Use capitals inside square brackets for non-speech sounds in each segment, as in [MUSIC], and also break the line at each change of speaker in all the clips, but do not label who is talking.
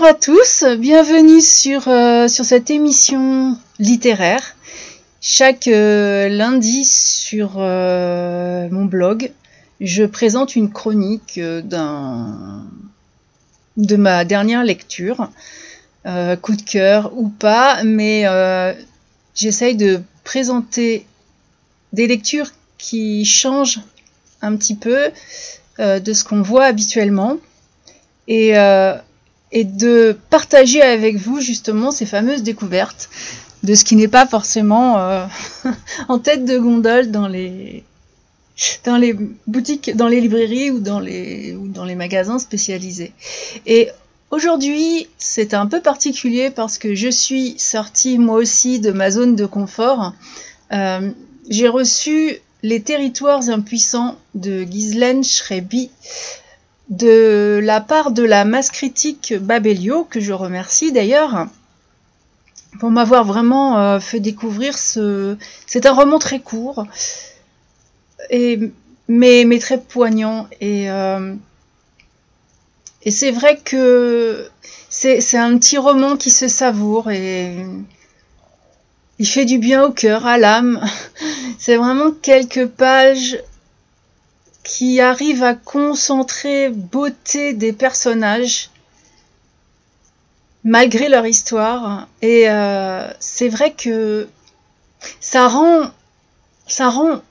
Bonjour à tous, bienvenue sur, euh, sur cette émission littéraire. Chaque euh, lundi sur euh, mon blog, je présente une chronique d'un de ma dernière lecture, coup de cœur ou pas, mais j'essaye de présenter des lectures qui changent un petit peu de ce qu'on voit habituellement. Et et de partager avec vous justement ces fameuses découvertes de ce qui n'est pas forcément euh, [LAUGHS] en tête de gondole dans les dans les boutiques, dans les librairies ou dans les ou dans les magasins spécialisés. Et aujourd'hui, c'est un peu particulier parce que je suis sortie moi aussi de ma zone de confort. Euh, j'ai reçu Les territoires impuissants de Ghislaine Schreiby de la part de la masse critique Babelio, que je remercie d'ailleurs, pour m'avoir vraiment euh, fait découvrir ce. C'est un roman très court, et, mais, très poignant. Et, euh, et c'est vrai que c'est un petit roman qui se savoure et il fait du bien au cœur, à l'âme. [LAUGHS] C'est vraiment quelques pages qui arrive à concentrer beauté des personnages malgré leur histoire. Et euh, c'est vrai que ça rend, ça rend,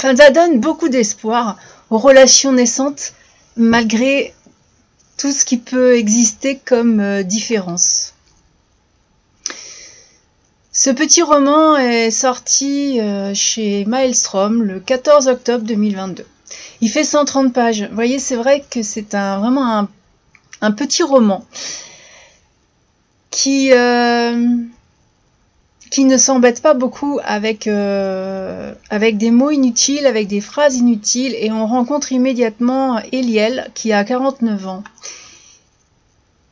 ça donne beaucoup d'espoir aux relations naissantes malgré tout ce qui peut exister comme euh, différence. Ce petit roman est sorti euh, chez Maelstrom le 14 octobre 2022. Il fait 130 pages. Vous voyez, c'est vrai que c'est un, vraiment un, petit roman qui, euh, qui ne s'embête pas beaucoup avec, euh, avec des mots inutiles, avec des phrases inutiles, et on rencontre immédiatement Eliel qui a 49 ans.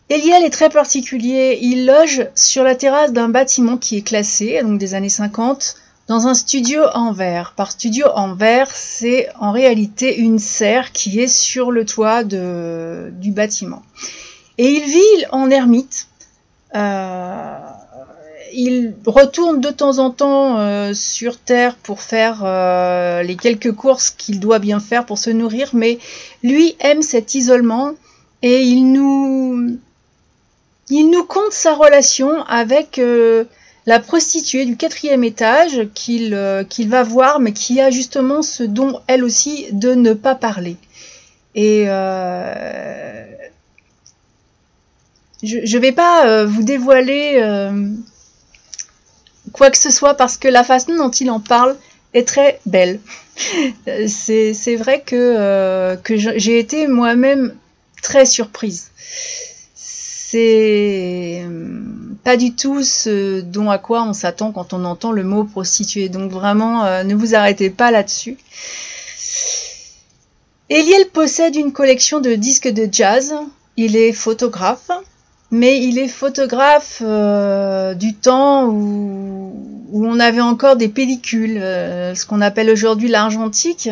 Eliel est très particulier. Il loge sur la terrasse d'un bâtiment qui est classé, donc des années 50, dans un studio en verre. Par studio en verre, c'est en réalité une serre qui est sur le toit du bâtiment. Et il vit en ermite. Euh, il retourne de temps en temps euh, sur Terre pour faire euh, les quelques courses qu'il doit bien faire pour se nourrir, mais lui aime cet isolement et il nous, il nous compte sa relation avec la prostituée du quatrième étage qu'il euh, qu'il va voir, mais qui a justement ce don, elle aussi, de ne pas parler. Et euh, je ne vais pas euh, vous dévoiler quoi que ce soit parce que la façon dont il en parle est très belle. C'est vrai que, que j'ai été moi-même très surprise. C'est pas du tout ce dont à quoi on s'attend quand on entend le mot prostituée. Donc vraiment, euh, ne vous arrêtez pas là-dessus. Eliel possède une collection de disques de jazz. Il est photographe, mais il est photographe euh, du temps où, on avait encore des pellicules, euh, ce qu'on appelle aujourd'hui l'argentique.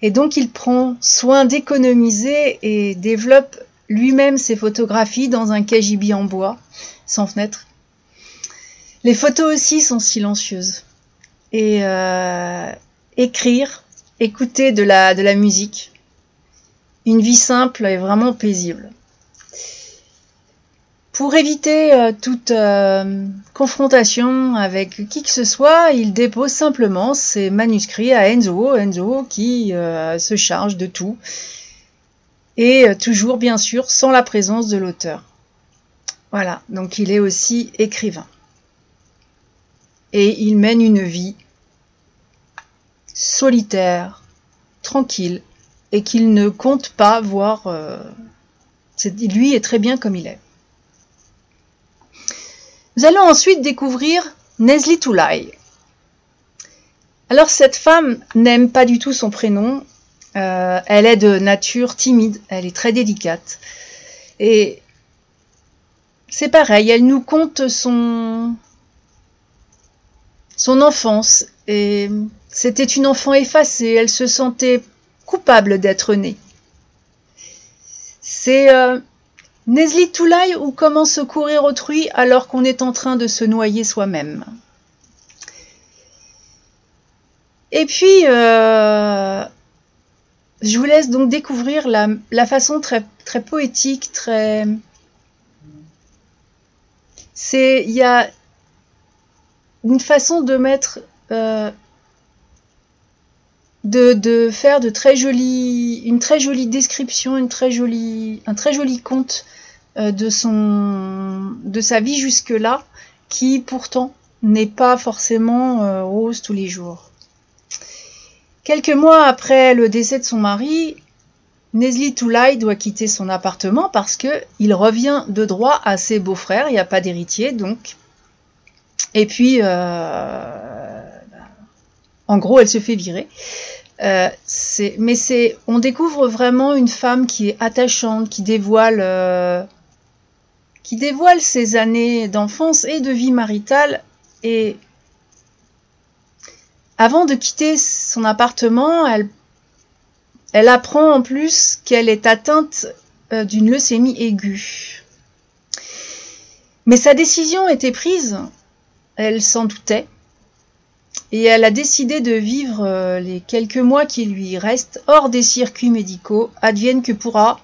Et donc il prend soin d'économiser et développe lui-même ses photographies dans un KGB en bois sans fenêtre. Les photos aussi sont silencieuses. Et euh, écrire, écouter de la, musique, une vie simple et vraiment paisible. Pour éviter euh, toute euh, confrontation avec qui que ce soit, il dépose simplement ses manuscrits à Enzo, Enzo qui se charge de tout, et toujours bien sûr sans la présence de l'auteur. Voilà, donc il est aussi écrivain. Et il mène une vie solitaire, tranquille, et qu'il ne compte pas voir... Euh, lui est très bien comme il est. Nous allons ensuite découvrir Nesli Toulai. Alors cette femme n'aime pas du tout son prénom. Euh, elle est de nature timide, elle est très délicate. Et c'est pareil, elle nous conte son son enfance et c'était une enfant effacée, elle se sentait coupable d'être née. C'est euh, Nesli Toulai ou comment secourir autrui alors qu'on est en train de se noyer soi-même. Et puis, euh, je vous laisse donc découvrir la, façon très poétique, très... C'est, il y a une façon de mettre, euh, de, faire de très une très jolie description, un très joli conte euh, de son, de sa vie jusque là, qui pourtant n'est pas forcément rose tous les jours. Quelques mois après le décès de son mari, Nesli Toulai doit quitter son appartement parce que il revient de droit à ses beaux-frères. Il n'y a pas d'héritier, donc. Et puis, euh, en gros, elle se fait virer. Euh, mais c'est, on découvre vraiment une femme qui est attachante, qui dévoile, euh, qui dévoile ses années d'enfance et de vie maritale et avant de quitter son appartement, elle, elle apprend en plus qu'elle est atteinte euh, d'une leucémie aiguë. Mais sa décision était prise, elle s'en doutait, et elle a décidé de vivre euh, les quelques mois qui lui restent hors des circuits médicaux, advienne que pourra,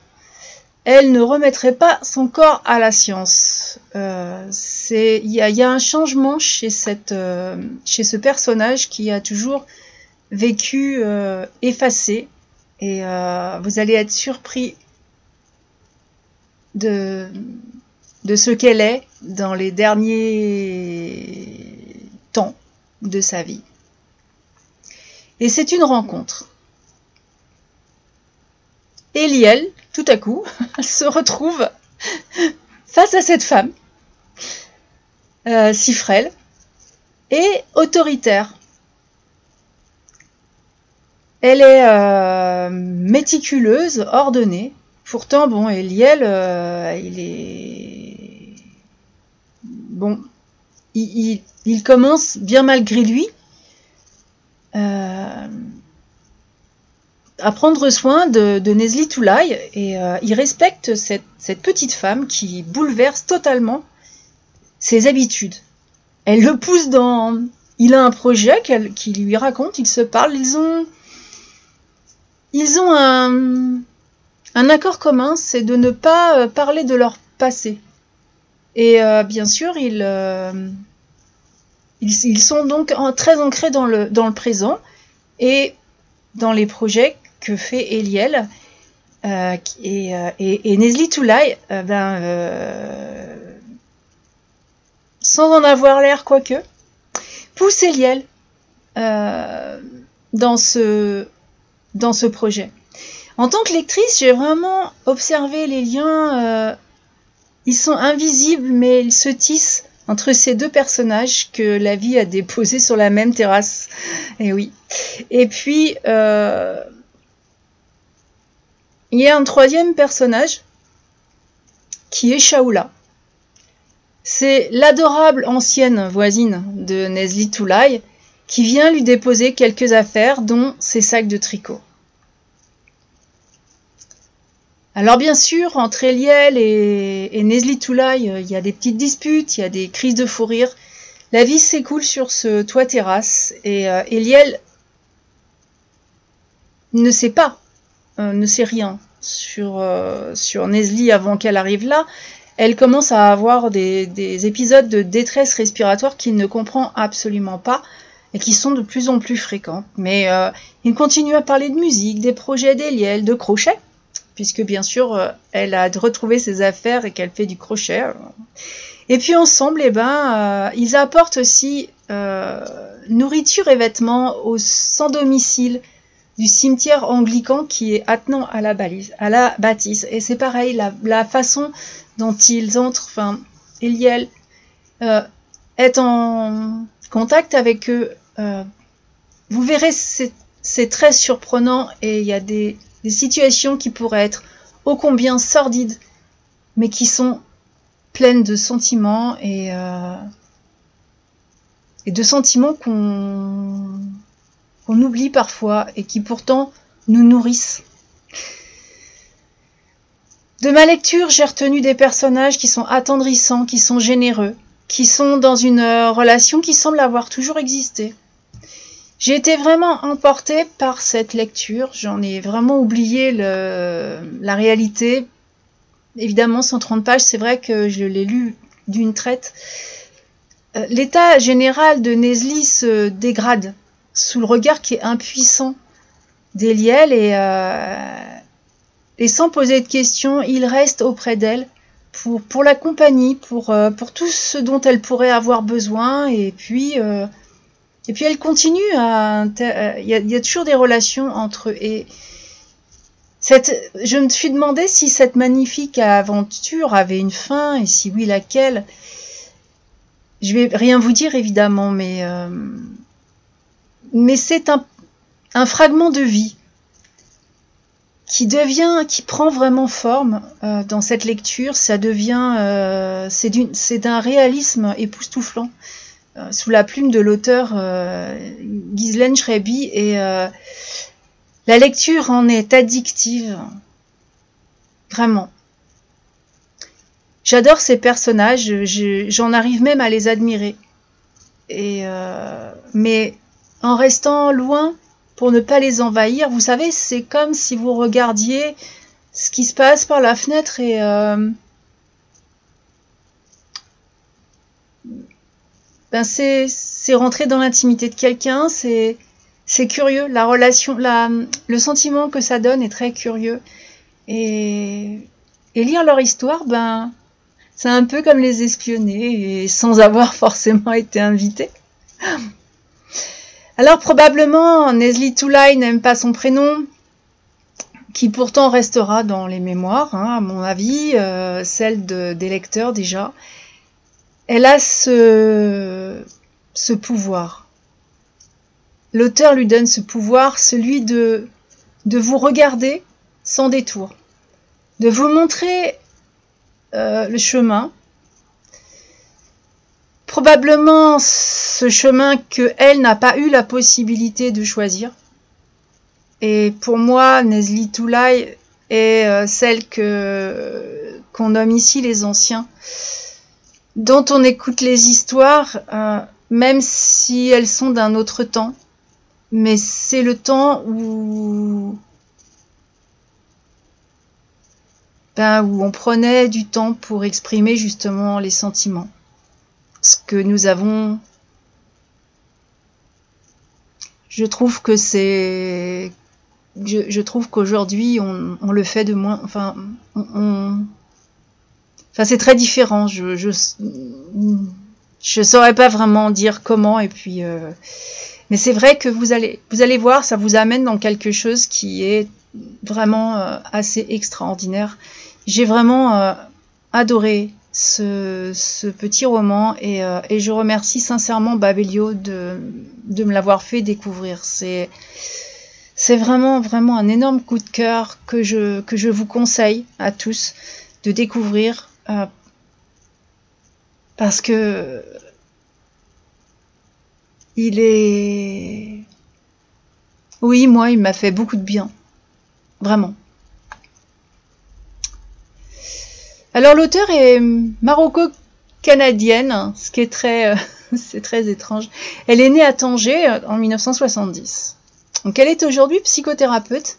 elle ne remettrait pas son corps à la science. Euh, il y, a, un changement chez, ce personnage qui a toujours vécu effacé et vous allez être surpris de, de ce qu'elle est dans les derniers temps de sa vie. Et c'est une rencontre. Eliel, tout à coup, [LAUGHS] se retrouve face à cette femme, euh, si frêle et autoritaire. Elle est euh, méticuleuse, ordonnée. Pourtant, bon, Eliel, euh, il est... Bon, il, commence bien malgré lui à prendre soin de, de Nesli et euh, il respecte cette, petite femme qui bouleverse totalement ses habitudes. Elle le pousse dans... Il a un projet qui lui raconte, ils se parlent, ils ont... Ils ont un, accord commun, c'est de ne pas euh, parler de leur passé. Et euh, bien sûr, ils, ils, sont donc très ancrés dans le, présent et dans les projets que fait Eliel. Euh, et, euh, Nesli Toulai, euh, ben, sans en avoir l'air quoique, pousse Eliel dans, ce, dans ce projet. En tant que lectrice, j'ai vraiment observé les liens. ils sont invisibles, mais ils se tissent entre ces deux personnages que la vie a déposés sur la même terrasse. Et oui. Et puis, il y a un troisième personnage qui est Shaoula. C'est l'adorable ancienne voisine de Nesli Toulai qui vient lui déposer quelques affaires, dont ses sacs de tricot. Alors bien sûr, entre Eliel et, Nesli Toulai, il y a des petites disputes, il y a des crises de fou rire. La vie s'écoule sur ce toit terrasse et euh, Eliel ne sait pas euh, ne sait rien sur, euh, sur Nesli avant qu'elle arrive là, elle commence à avoir des, épisodes de détresse respiratoire qu'il ne comprend absolument pas et qui sont de plus en plus fréquents. Mais euh, il continue à parler de musique, des projets d'Eliel, de crochet, puisque bien sûr elle a retrouvé ses affaires et qu'elle fait du crochet. Et puis ensemble, eh ben, ils apportent aussi nourriture et vêtements aux sans domicile du cimetière anglican qui est attenant à la, balise, à la bâtisse. Et c'est pareil, la, façon dont ils entrent, enfin, Eliel euh, est en contact avec eux. Euh, vous verrez, c'est très surprenant et il y a des, situations qui pourraient être ô combien sordides, mais qui sont pleines de sentiments et, euh, de sentiments qu'on qu'on oublie parfois et qui pourtant nous nourrissent. De ma lecture, j'ai retenu des personnages qui sont attendrissants, qui sont généreux, qui sont dans une euh, relation qui semble avoir toujours existé. J'ai été vraiment emportée par cette lecture, j'en ai vraiment oublié la réalité. Évidemment, 130 pages, c'est vrai que je l'ai lu d'une traite. Euh, l'état général de Nesli se dégrade sous le regard qui est impuissant d'Eliel et, euh, et sans poser de questions, il reste auprès d'elle pour, la compagnie, pour, euh, pour tout ce dont elle pourrait avoir besoin et puis et puis elle continue à il y, a, il y a toujours des relations entre eux et cette, je me suis demandé si cette magnifique aventure avait une fin et si oui laquelle. Je vais rien vous dire évidemment, mais euh, mais c'est un, un fragment de vie qui devient, qui prend vraiment forme euh, dans cette lecture. Ça devient, euh, c'est d'un réalisme époustouflant euh, sous la plume de l'auteur euh, Ghislaine Schreiby et euh, la lecture en est addictive, vraiment. J'adore ces personnages, j'en arrive même à les admirer. Et euh, mais en restant loin pour ne pas les envahir, vous savez, c'est comme si vous regardiez ce qui se passe par la fenêtre et euh, ben c'est rentrer dans l'intimité de quelqu'un, c'est c'est curieux, la relation, la, le sentiment que ça donne est très curieux et et lire leur histoire, ben c'est un peu comme les espionner et sans avoir [LAUGHS] forcément été invité. Alors probablement Nesli Toulai n'aime pas son prénom, qui pourtant restera dans les mémoires, hein, à mon avis, euh, celle de, des lecteurs déjà. Elle a ce, pouvoir. L'auteur lui donne ce pouvoir, celui de, vous regarder sans détour, de vous montrer euh, le chemin. Probablement ce chemin que elle n'a pas eu la possibilité de choisir. Et pour moi, Nesli Toulai est euh, celle que qu'on nomme ici les anciens, dont on écoute les histoires, euh, même si elles sont d'un autre temps. Mais c'est le temps où ben, où on prenait du temps pour exprimer justement les sentiments. Ce que nous avons... Je trouve que c'est... Je, trouve qu'aujourd'hui, on, le fait de moins... Enfin, on... Enfin, c'est très différent. Je, je, je saurais pas vraiment dire comment. Et puis, euh... mais c'est vrai que vous allez, vous allez voir, ça vous amène dans quelque chose qui est vraiment euh, assez extraordinaire. J'ai vraiment euh, adoré ce, ce, petit roman et, et, je remercie sincèrement Babelio de, de me l'avoir fait découvrir. C'est c'est vraiment vraiment un énorme coup de cœur que je que je vous conseille à tous de découvrir euh, parce que il est oui moi il m'a fait beaucoup de bien vraiment Alors l'auteur est maroco-canadienne, ce qui est très, euh, [LAUGHS] c'est très étrange. Elle est née à Tanger euh, en 1970. Donc elle est aujourd'hui psychothérapeute,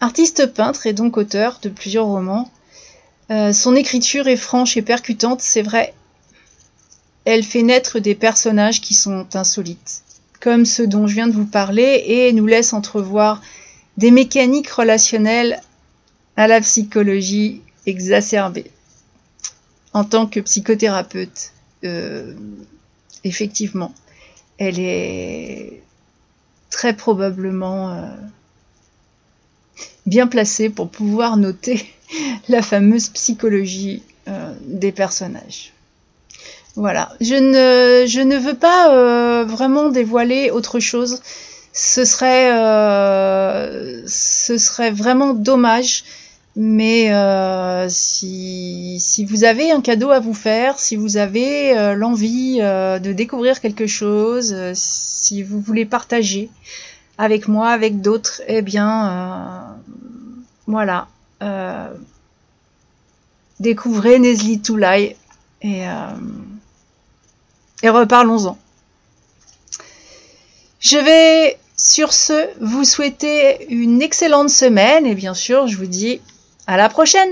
artiste peintre et donc auteur de plusieurs romans. Euh, son écriture est franche et percutante, c'est vrai. Elle fait naître des personnages qui sont insolites, comme ceux dont je viens de vous parler, et nous laisse entrevoir des mécaniques relationnelles à la psychologie exacerbée. En tant que psychothérapeute, euh, effectivement, elle est très probablement euh, bien placée pour pouvoir noter la fameuse psychologie euh, des personnages. Voilà, je ne, je ne veux pas euh, vraiment dévoiler autre chose. Ce serait, euh, ce serait vraiment dommage mais si, si, vous avez un cadeau à vous faire, si vous avez l'envie de découvrir quelque chose, si vous voulez partager avec moi, avec d'autres, eh bien, euh, découvrez Nesli Toulai euh, et reparlons-en. Je vais sur ce vous souhaiter une excellente semaine et bien sûr je vous dis à la prochaine